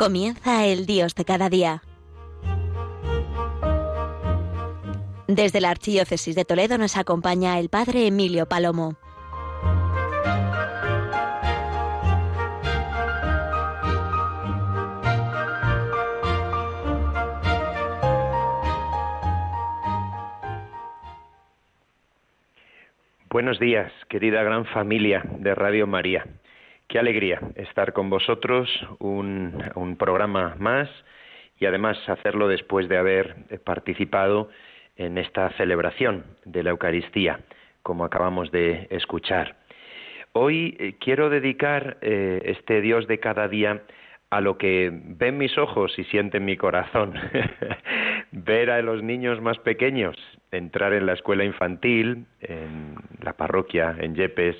Comienza el Dios de cada día. Desde la Archidiócesis de Toledo nos acompaña el Padre Emilio Palomo. Buenos días, querida gran familia de Radio María. Qué alegría estar con vosotros, un, programa más y además hacerlo después de haber participado en esta celebración de la Eucaristía, como acabamos de escuchar. Hoy eh, quiero dedicar eh, este Dios de cada día a lo que ven mis ojos y sienten mi corazón. Ver a los niños más pequeños entrar en la escuela infantil, en la parroquia, en Yepes,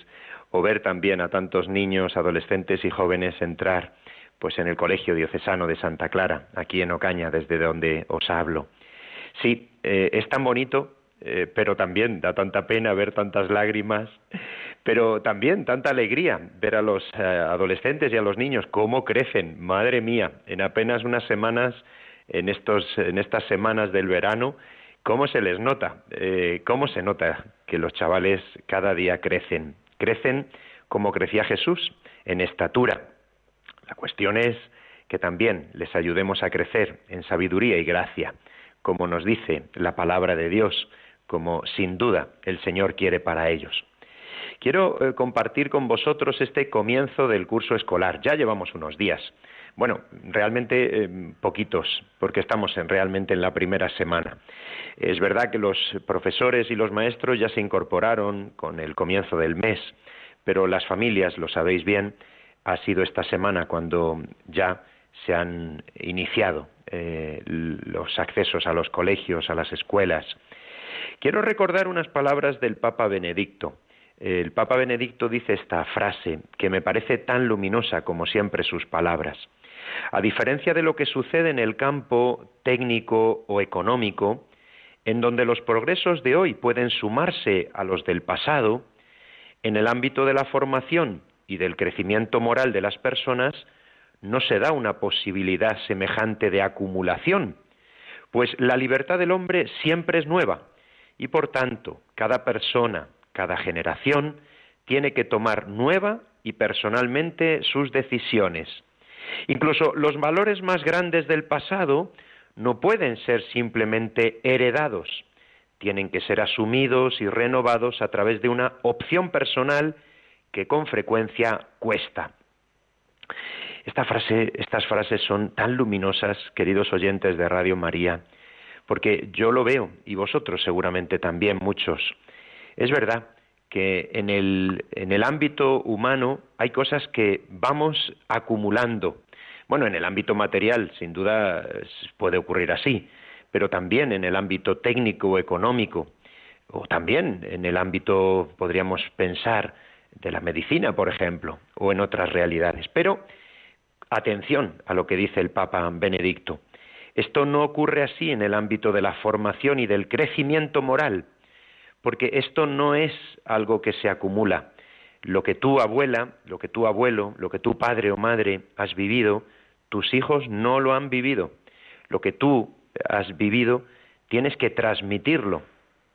o ver también a tantos niños, adolescentes y jóvenes entrar pues en el Colegio Diocesano de Santa Clara, aquí en Ocaña, desde donde os hablo. Sí, eh, es tan bonito, eh, pero también da tanta pena ver tantas lágrimas, pero también tanta alegría ver a los eh, adolescentes y a los niños cómo crecen, madre mía, en apenas unas semanas, en, estos, en estas semanas del verano, cómo se les nota, cómo se nota que los chavales cada día crecen, crecen como crecía Jesús, en estatura. La cuestión es que también les ayudemos a crecer en sabiduría y gracia, como nos dice la palabra de Dios, como sin duda el Señor quiere para ellos. Quiero eh, compartir con vosotros este comienzo del curso escolar. Ya llevamos unos días. Bueno, realmente eh, poquitos, porque estamos en, realmente en la primera semana. Es verdad que los profesores y los maestros ya se incorporaron con el comienzo del mes, pero las familias, lo sabéis bien, ha sido esta semana cuando ya se han iniciado eh, los accesos a los colegios, a las escuelas. Quiero recordar unas palabras del Papa Benedicto. El Papa Benedicto dice esta frase que me parece tan luminosa como siempre sus palabras. A diferencia de lo que sucede en el campo técnico o económico, en donde los progresos de hoy pueden sumarse a los del pasado, en el ámbito de la formación y del crecimiento moral de las personas, no se da una posibilidad semejante de acumulación, pues la libertad del hombre siempre es nueva y por tanto cada persona, cada generación tiene que tomar nueva y personalmente sus decisiones. Incluso los valores más grandes del pasado no pueden ser simplemente heredados, tienen que ser asumidos y renovados a través de una opción personal que con frecuencia cuesta. Estas frases son tan luminosas, queridos oyentes de Radio María, porque yo lo veo y vosotros seguramente también muchos. Es verdad que en el, en el ámbito humano hay cosas que vamos acumulando. Bueno, en el ámbito material, sin duda, puede ocurrir así, pero también en el ámbito técnico o económico, o también en el ámbito, podríamos pensar, de la medicina, por ejemplo, o en otras realidades. Pero atención a lo que dice el Papa Benedicto. Esto no ocurre así en el ámbito de la formación y del crecimiento moral, porque esto no es algo que se acumula. Lo que tu abuela, lo que tu abuelo, lo que tu padre o madre has vivido, tus hijos no lo han vivido. Lo que tú has vivido, tienes que transmitirlo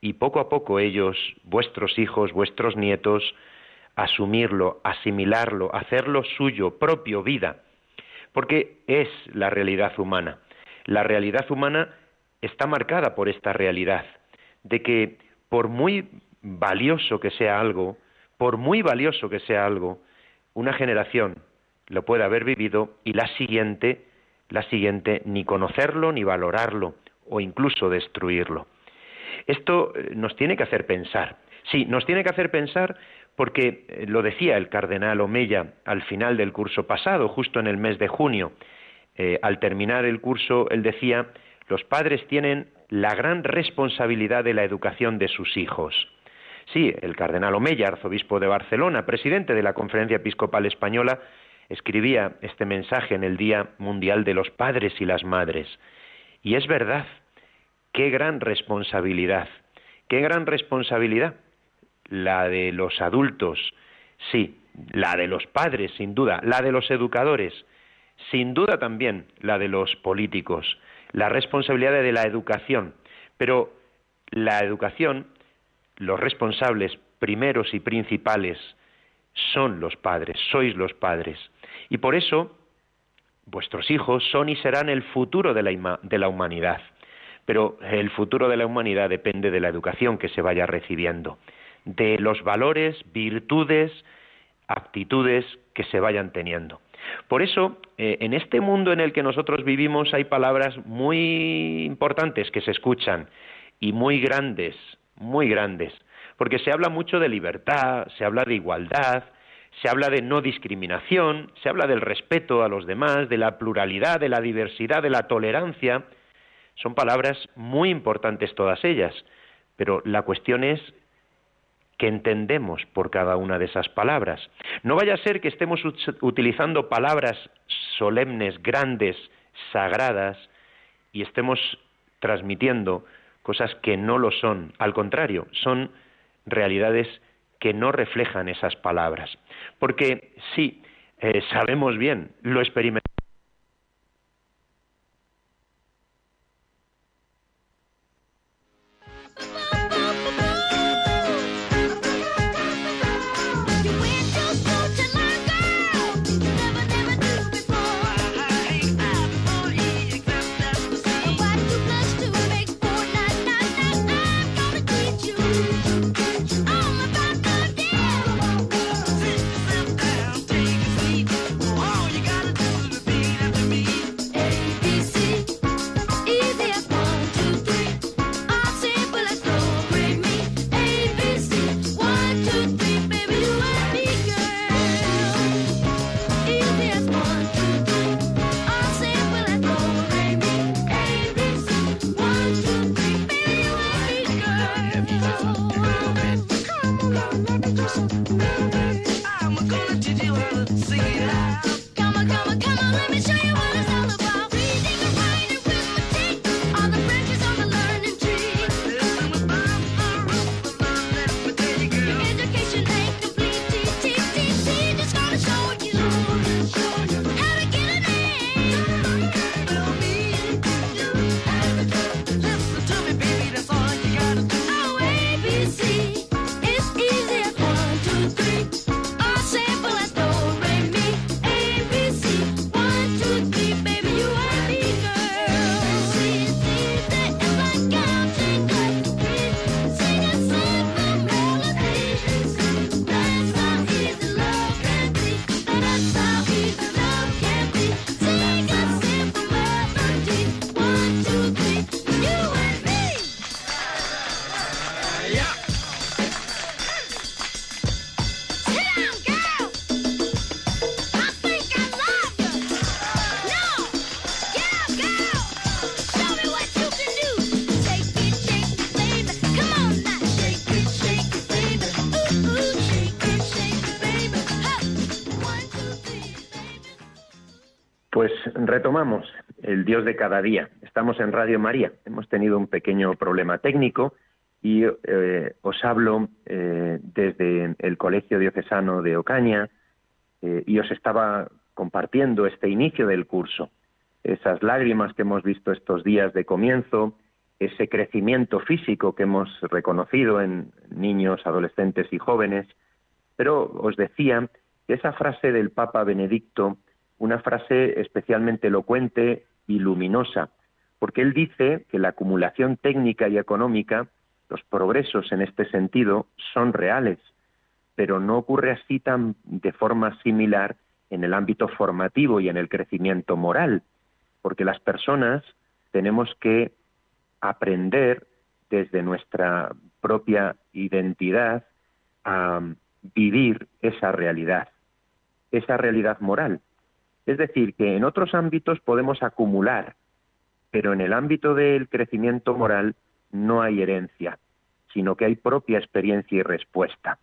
y poco a poco ellos, vuestros hijos, vuestros nietos, asumirlo, asimilarlo, hacerlo suyo, propio, vida, porque es la realidad humana. La realidad humana está marcada por esta realidad, de que por muy valioso que sea algo, por muy valioso que sea algo, una generación lo puede haber vivido y la siguiente, la siguiente ni conocerlo ni valorarlo o incluso destruirlo. Esto eh, nos tiene que hacer pensar. Sí, nos tiene que hacer pensar porque eh, lo decía el cardenal Omeya al final del curso pasado, justo en el mes de junio. Eh, al terminar el curso, él decía, los padres tienen la gran responsabilidad de la educación de sus hijos. Sí, el cardenal Omeya, arzobispo de Barcelona, presidente de la Conferencia Episcopal Española, escribía este mensaje en el Día Mundial de los Padres y las Madres. Y es verdad, qué gran responsabilidad, qué gran responsabilidad la de los adultos, sí, la de los padres, sin duda, la de los educadores, sin duda también la de los políticos, la responsabilidad de la educación, pero la educación, los responsables primeros y principales son los padres, sois los padres. Y por eso vuestros hijos son y serán el futuro de la, humanidad. Pero el futuro de la humanidad depende de la educación que se vaya recibiendo, de los valores, virtudes, actitudes que se vayan teniendo. Por eso, eh, en este mundo en el que nosotros vivimos hay palabras muy importantes que se escuchan y muy grandes, muy grandes, porque se habla mucho de libertad, se habla de igualdad, se habla de no discriminación, se habla del respeto a los demás, de la pluralidad, de la diversidad, de la tolerancia. Son palabras muy importantes todas ellas, pero la cuestión es que entendemos por cada una de esas palabras. No vaya a ser que estemos utilizando palabras solemnes, grandes, sagradas, y estemos transmitiendo cosas que no lo son. Al contrario, son realidades que no reflejan esas palabras. Porque sí, eh, sabemos bien, lo experimentamos retomamos el Dios de cada día. Estamos en Radio María. Hemos tenido un pequeño problema técnico y eh, os hablo eh, desde el Colegio Diocesano de Ocaña eh, y os estaba compartiendo este inicio del curso, esas lágrimas que hemos visto estos días de comienzo, ese crecimiento físico que hemos reconocido en niños, adolescentes y jóvenes, pero os decía que esa frase del Papa Benedicto una frase especialmente elocuente y luminosa, porque él dice que la acumulación técnica y económica, los progresos en este sentido, son reales, pero no ocurre así tan de forma similar en el ámbito formativo y en el crecimiento moral, porque las personas tenemos que aprender desde nuestra propia identidad a vivir esa realidad, esa realidad moral. Es decir, que en otros ámbitos podemos acumular, pero en el ámbito del crecimiento moral no hay herencia, sino que hay propia experiencia y respuesta.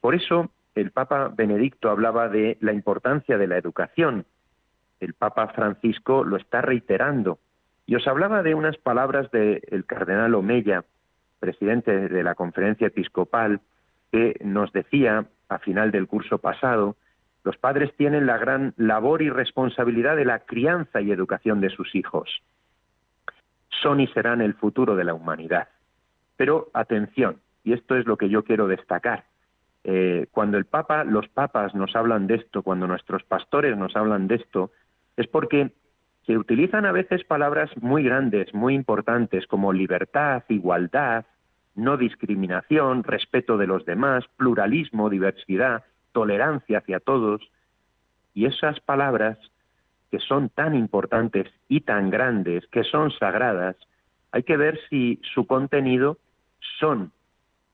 Por eso el Papa Benedicto hablaba de la importancia de la educación. El Papa Francisco lo está reiterando. Y os hablaba de unas palabras del cardenal Omeya, presidente de la conferencia episcopal, que nos decía a final del curso pasado Los padres tienen la gran labor y responsabilidad de la crianza y educación de sus hijos. Son y serán el futuro de la humanidad. Pero atención, y esto es lo que yo quiero destacar. Eh, cuando el Papa, los papas nos hablan de esto, cuando nuestros pastores nos hablan de esto, es porque se utilizan a veces palabras muy grandes, muy importantes, como libertad, igualdad, no discriminación, respeto de los demás, pluralismo, diversidad, tolerancia hacia todos. Y esas palabras, que son tan importantes y tan grandes, que son sagradas, hay que ver si su contenido son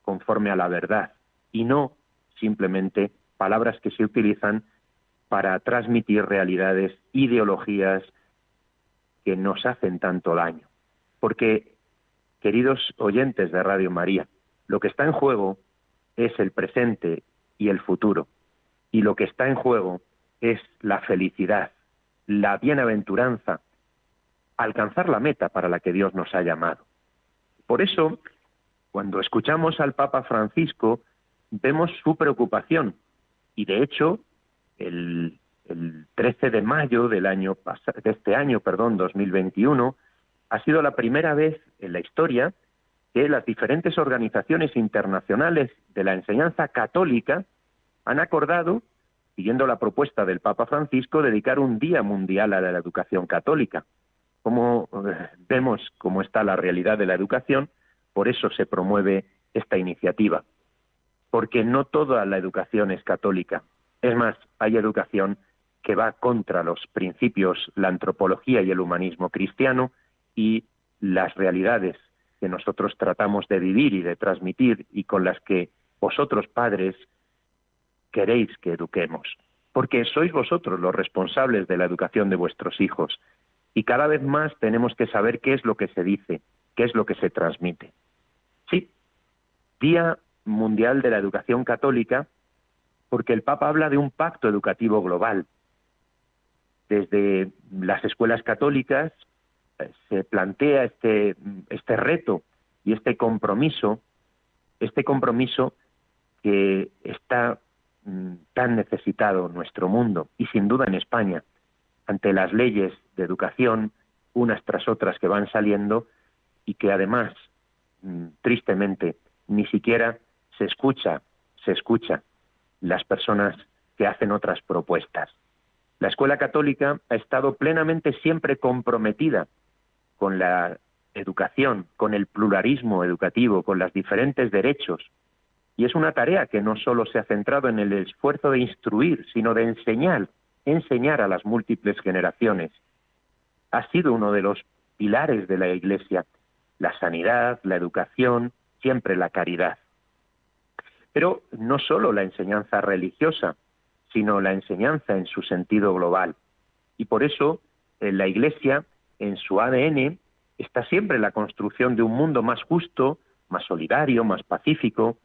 conforme a la verdad y no simplemente palabras que se utilizan para transmitir realidades, ideologías que nos hacen tanto daño. Porque, queridos oyentes de Radio María, lo que está en juego es el presente y el futuro. Y lo que está en juego es la felicidad, la bienaventuranza, alcanzar la meta para la que Dios nos ha llamado. Por eso, cuando escuchamos al Papa Francisco, vemos su preocupación. Y de hecho, el, 13 de mayo del año de este año, perdón, 2021, ha sido la primera vez en la historia que las diferentes organizaciones internacionales de la enseñanza católica han acordado, siguiendo la propuesta del Papa Francisco, dedicar un día mundial a la educación católica. Como eh, vemos cómo está la realidad de la educación, por eso se promueve esta iniciativa porque no toda la educación es católica. Es más, hay educación que va contra los principios, la antropología y el humanismo cristiano y las realidades que nosotros tratamos de vivir y de transmitir y con las que vosotros padres queréis que eduquemos, porque sois vosotros los responsables de la educación de vuestros hijos y cada vez más tenemos que saber qué es lo que se dice, qué es lo que se transmite. Sí, día Mundial de la Educación Católica, porque el Papa habla de un pacto educativo global. Desde las escuelas católicas se plantea este, este reto y este compromiso, este compromiso que está mm, tan necesitado nuestro mundo y sin duda en España, ante las leyes de educación, unas tras otras que van saliendo y que además, mm, tristemente, ni siquiera se escucha, se escucha las personas que hacen otras propuestas. La escuela católica ha estado plenamente siempre comprometida con la educación, con el pluralismo educativo, con los diferentes derechos. Y es una tarea que no solo se ha centrado en el esfuerzo de instruir, sino de enseñar, enseñar a las múltiples generaciones. Ha sido uno de los pilares de la Iglesia, la sanidad, la educación, siempre la caridad. Pero no solo la enseñanza religiosa, sino la enseñanza en su sentido global. Y por eso en la Iglesia, en su ADN, está siempre la construcción de un mundo más justo, más solidario, más pacífico.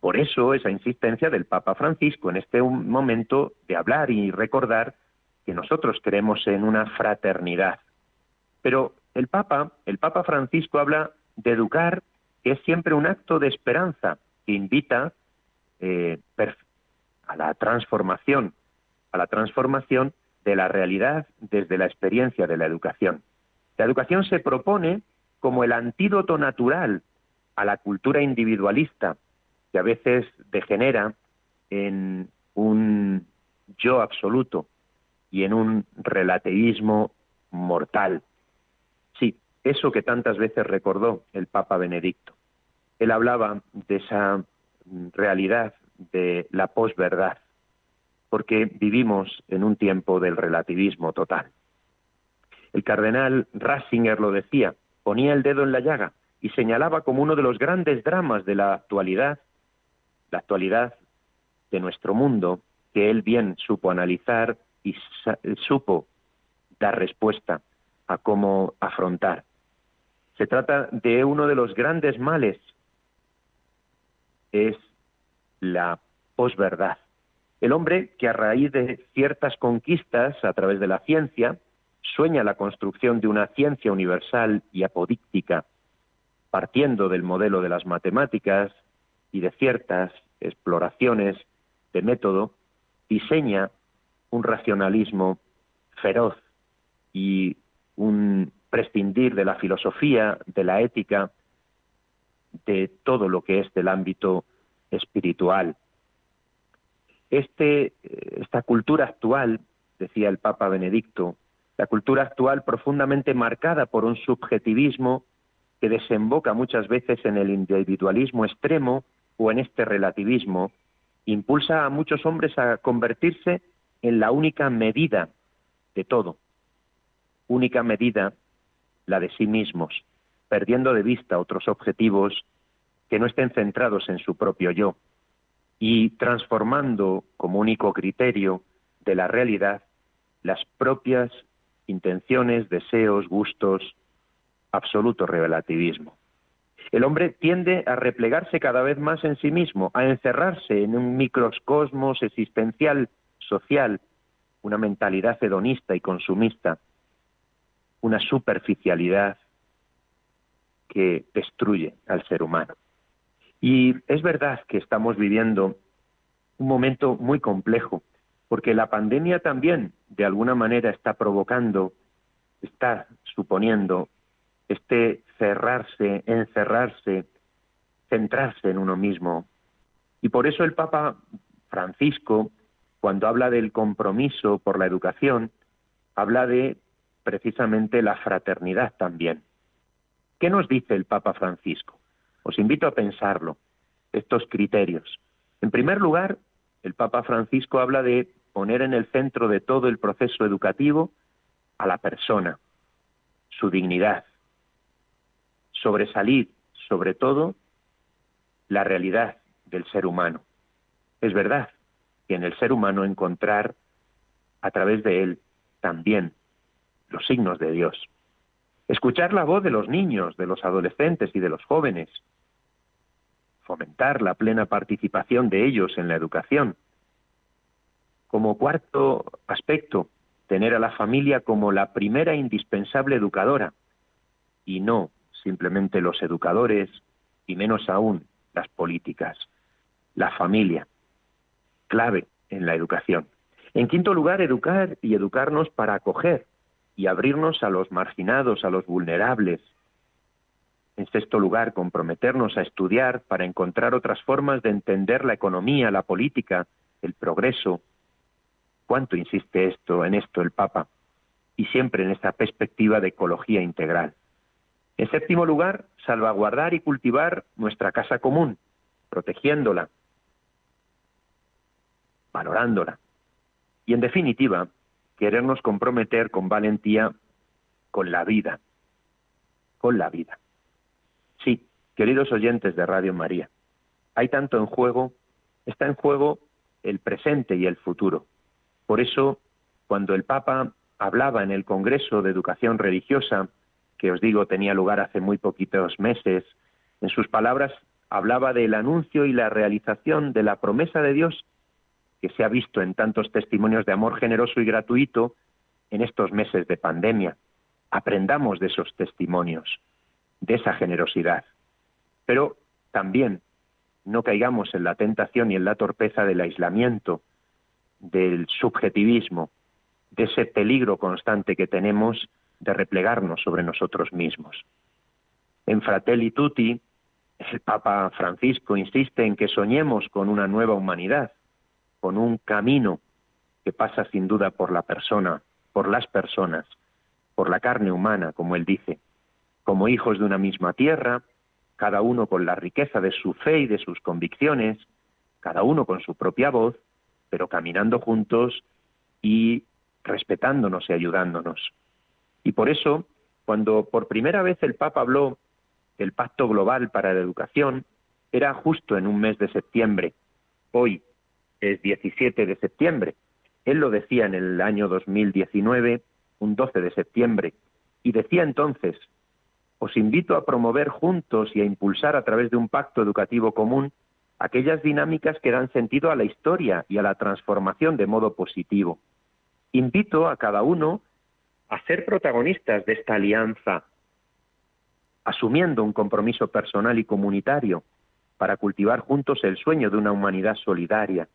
Por eso esa insistencia del Papa Francisco en este momento de hablar y recordar que nosotros creemos en una fraternidad. Pero el Papa, el Papa Francisco habla de educar, que es siempre un acto de esperanza, que invita eh, a la transformación, a la transformación de la realidad desde la experiencia de la educación. La educación se propone como el antídoto natural a la cultura individualista que a veces degenera en un yo absoluto y en un relativismo mortal. Sí, eso que tantas veces recordó el Papa Benedicto. Él hablaba de esa realidad de la posverdad, porque vivimos en un tiempo del relativismo total. El cardenal Ratzinger lo decía, ponía el dedo en la llaga y señalaba como uno de los grandes dramas de la actualidad, la actualidad de nuestro mundo, que él bien supo analizar y supo dar respuesta a cómo afrontar. Se trata de uno de los grandes males es la posverdad. El hombre que a raíz de ciertas conquistas a través de la ciencia sueña la construcción de una ciencia universal y apodíctica, partiendo del modelo de las matemáticas y de ciertas exploraciones de método, diseña un racionalismo feroz y un prescindir de la filosofía, de la ética, de todo lo que es del ámbito espiritual. Este, esta cultura actual, decía el Papa Benedicto, la cultura actual profundamente marcada por un subjetivismo que desemboca muchas veces en el individualismo extremo o en este relativismo, impulsa a muchos hombres a convertirse en la única medida de todo, única medida la de sí mismos, perdiendo de vista otros objetivos que no estén centrados en su propio yo y transformando como único criterio de la realidad las propias intenciones, deseos, gustos, absoluto relativismo. El hombre tiende a replegarse cada vez más en sí mismo, a encerrarse en un microcosmos existencial, social, una mentalidad hedonista y consumista, una superficialidad que destruye al ser humano. Y es verdad que estamos viviendo un momento muy complejo, porque la pandemia también, de alguna manera, está provocando, está suponiendo este cerrarse, encerrarse, centrarse en uno mismo. Y por eso el Papa Francisco, cuando habla del compromiso por la educación, habla de precisamente la fraternidad también. ¿Qué nos dice el Papa Francisco? Os invito a pensarlo, estos criterios. En primer lugar, el Papa Francisco habla de poner en el centro de todo el proceso educativo a la persona, su dignidad, sobresalir sobre todo la realidad del ser humano. Es verdad que en el ser humano encontrar a través de él también los signos de Dios. Escuchar la voz de los niños, de los adolescentes y de los jóvenes. Fomentar la plena participación de ellos en la educación. Como cuarto aspecto, tener a la familia como la primera indispensable educadora y no simplemente los educadores y menos aún las políticas. La familia, clave en la educación. En quinto lugar, educar y educarnos para acoger y abrirnos a los marginados, a los vulnerables. En sexto lugar, comprometernos a estudiar para encontrar otras formas de entender la economía, la política, el progreso. ¿Cuánto insiste esto en esto el Papa? Y siempre en esta perspectiva de ecología integral. En séptimo lugar, salvaguardar y cultivar nuestra casa común, protegiéndola, valorándola. Y en definitiva, querernos comprometer con valentía con la vida, con la vida. Sí, queridos oyentes de Radio María, hay tanto en juego, está en juego el presente y el futuro. Por eso, cuando el Papa hablaba en el Congreso de Educación Religiosa que os digo tenía lugar hace muy poquitos meses, en sus palabras hablaba del anuncio y la realización de la promesa de Dios que se ha visto en tantos testimonios de amor generoso y gratuito en estos meses de pandemia. Aprendamos de esos testimonios, de esa generosidad. Pero también no caigamos en la tentación y en la torpeza del aislamiento, del subjetivismo, de ese peligro constante que tenemos de replegarnos sobre nosotros mismos. En Fratelli Tutti, el Papa Francisco insiste en que soñemos con una nueva humanidad, con un camino que pasa sin duda por la persona, por las personas, por la carne humana, como él dice, como hijos de una misma tierra, cada uno con la riqueza de su fe y de sus convicciones, cada uno con su propia voz, pero caminando juntos y respetándonos y ayudándonos. Y por eso, cuando por primera vez el Papa habló del Pacto Global para la Educación, era justo en un mes de septiembre. Hoy es 17 de septiembre. Él lo decía en el año 2019, un 12 de septiembre, y decía entonces, os invito a promover juntos y a impulsar a través de un pacto educativo común aquellas dinámicas que dan sentido a la historia y a la transformación de modo positivo. Invito a cada uno a ser protagonistas de esta alianza, asumiendo un compromiso personal y comunitario para cultivar juntos el sueño de una humanidad solidaria,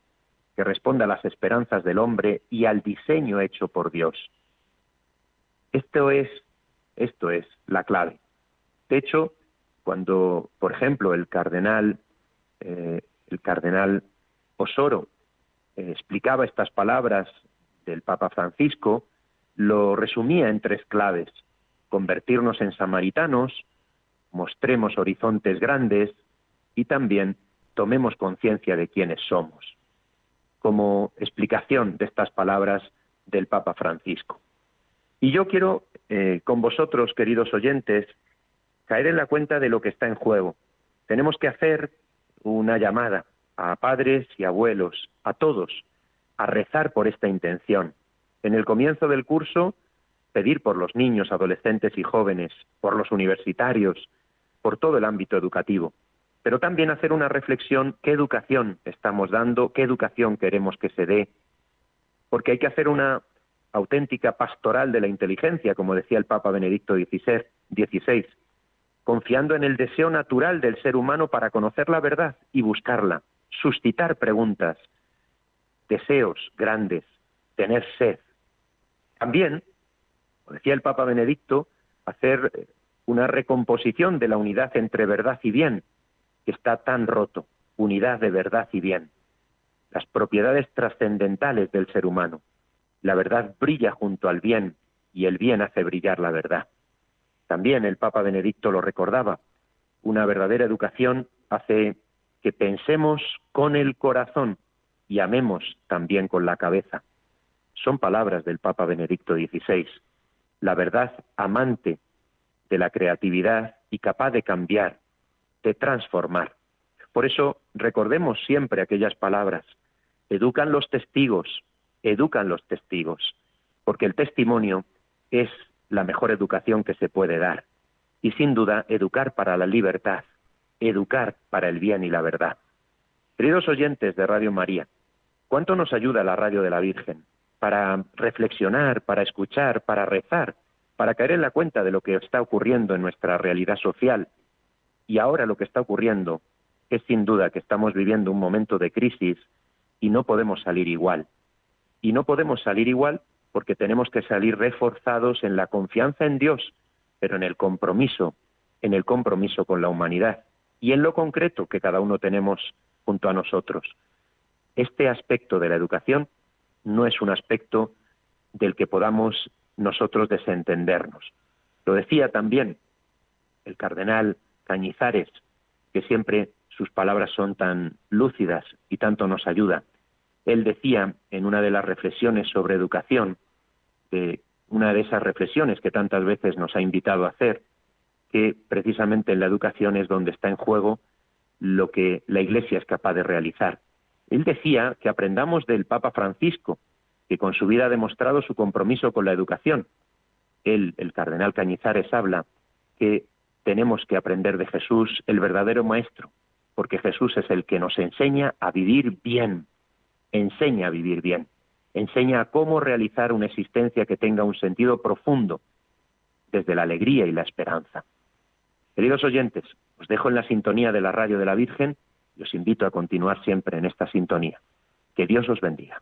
que responda a las esperanzas del hombre y al diseño hecho por Dios. Esto es, esto es la clave. De hecho, cuando, por ejemplo, el cardenal, eh, el cardenal Osoro eh, explicaba estas palabras del Papa Francisco, lo resumía en tres claves: convertirnos en samaritanos, mostremos horizontes grandes y también tomemos conciencia de quiénes somos, como explicación de estas palabras del Papa Francisco. Y yo quiero, eh, con vosotros, queridos oyentes, caer en la cuenta de lo que está en juego. Tenemos que hacer una llamada a padres y abuelos, a todos, a rezar por esta intención. En el comienzo del curso, pedir por los niños, adolescentes y jóvenes, por los universitarios, por todo el ámbito educativo, pero también hacer una reflexión, qué educación estamos dando, qué educación queremos que se dé, porque hay que hacer una auténtica pastoral de la inteligencia, como decía el Papa Benedicto XVI, confiando en el deseo natural del ser humano para conocer la verdad y buscarla, suscitar preguntas, deseos grandes, tener sed. También, como decía el Papa Benedicto, hacer eh, una recomposición de la unidad entre verdad y bien, que está tan roto, unidad de verdad y bien, las propiedades trascendentales del ser humano. La verdad brilla junto al bien y el bien hace brillar la verdad. También el Papa Benedicto lo recordaba, una verdadera educación hace que pensemos con el corazón y amemos también con la cabeza. Son palabras del Papa Benedicto XVI. La verdad amante de la creatividad y capaz de cambiar, de transformar. Por eso recordemos siempre aquellas palabras. Educan los testigos, educan los testigos, porque el testimonio es la mejor educación que se puede dar. Y sin duda, educar para la libertad, educar para el bien y la verdad. Queridos oyentes de Radio María, ¿cuánto nos ayuda la radio de la Virgen para reflexionar, para escuchar, para rezar, para caer en la cuenta de lo que está ocurriendo en nuestra realidad social? Y ahora lo que está ocurriendo es sin duda que estamos viviendo un momento de crisis y no podemos salir igual. Y no podemos salir igual porque tenemos que salir reforzados en la confianza en Dios, pero en el compromiso, en el compromiso con la humanidad y en lo concreto que cada uno tenemos junto a nosotros. Este aspecto de la educación no es un aspecto del que podamos nosotros desentendernos. Lo decía también el cardenal Cañizares, que siempre sus palabras son tan lúcidas y tanto nos ayuda. Él decía en una de las reflexiones sobre educación, de una de esas reflexiones que tantas veces nos ha invitado a hacer, que precisamente en la educación es donde está en juego lo que la Iglesia es capaz de realizar. Él decía que aprendamos del Papa Francisco, que con su vida ha demostrado su compromiso con la educación. Él, el cardenal Cañizares, habla que tenemos que aprender de Jesús, el verdadero Maestro, porque Jesús es el que nos enseña a vivir bien, enseña a vivir bien, enseña cómo realizar una existencia que tenga un sentido profundo, desde la alegría y la esperanza. Queridos oyentes, os dejo en la sintonía de la radio de la Virgen y os invito a continuar siempre en esta sintonía. Que Dios os bendiga.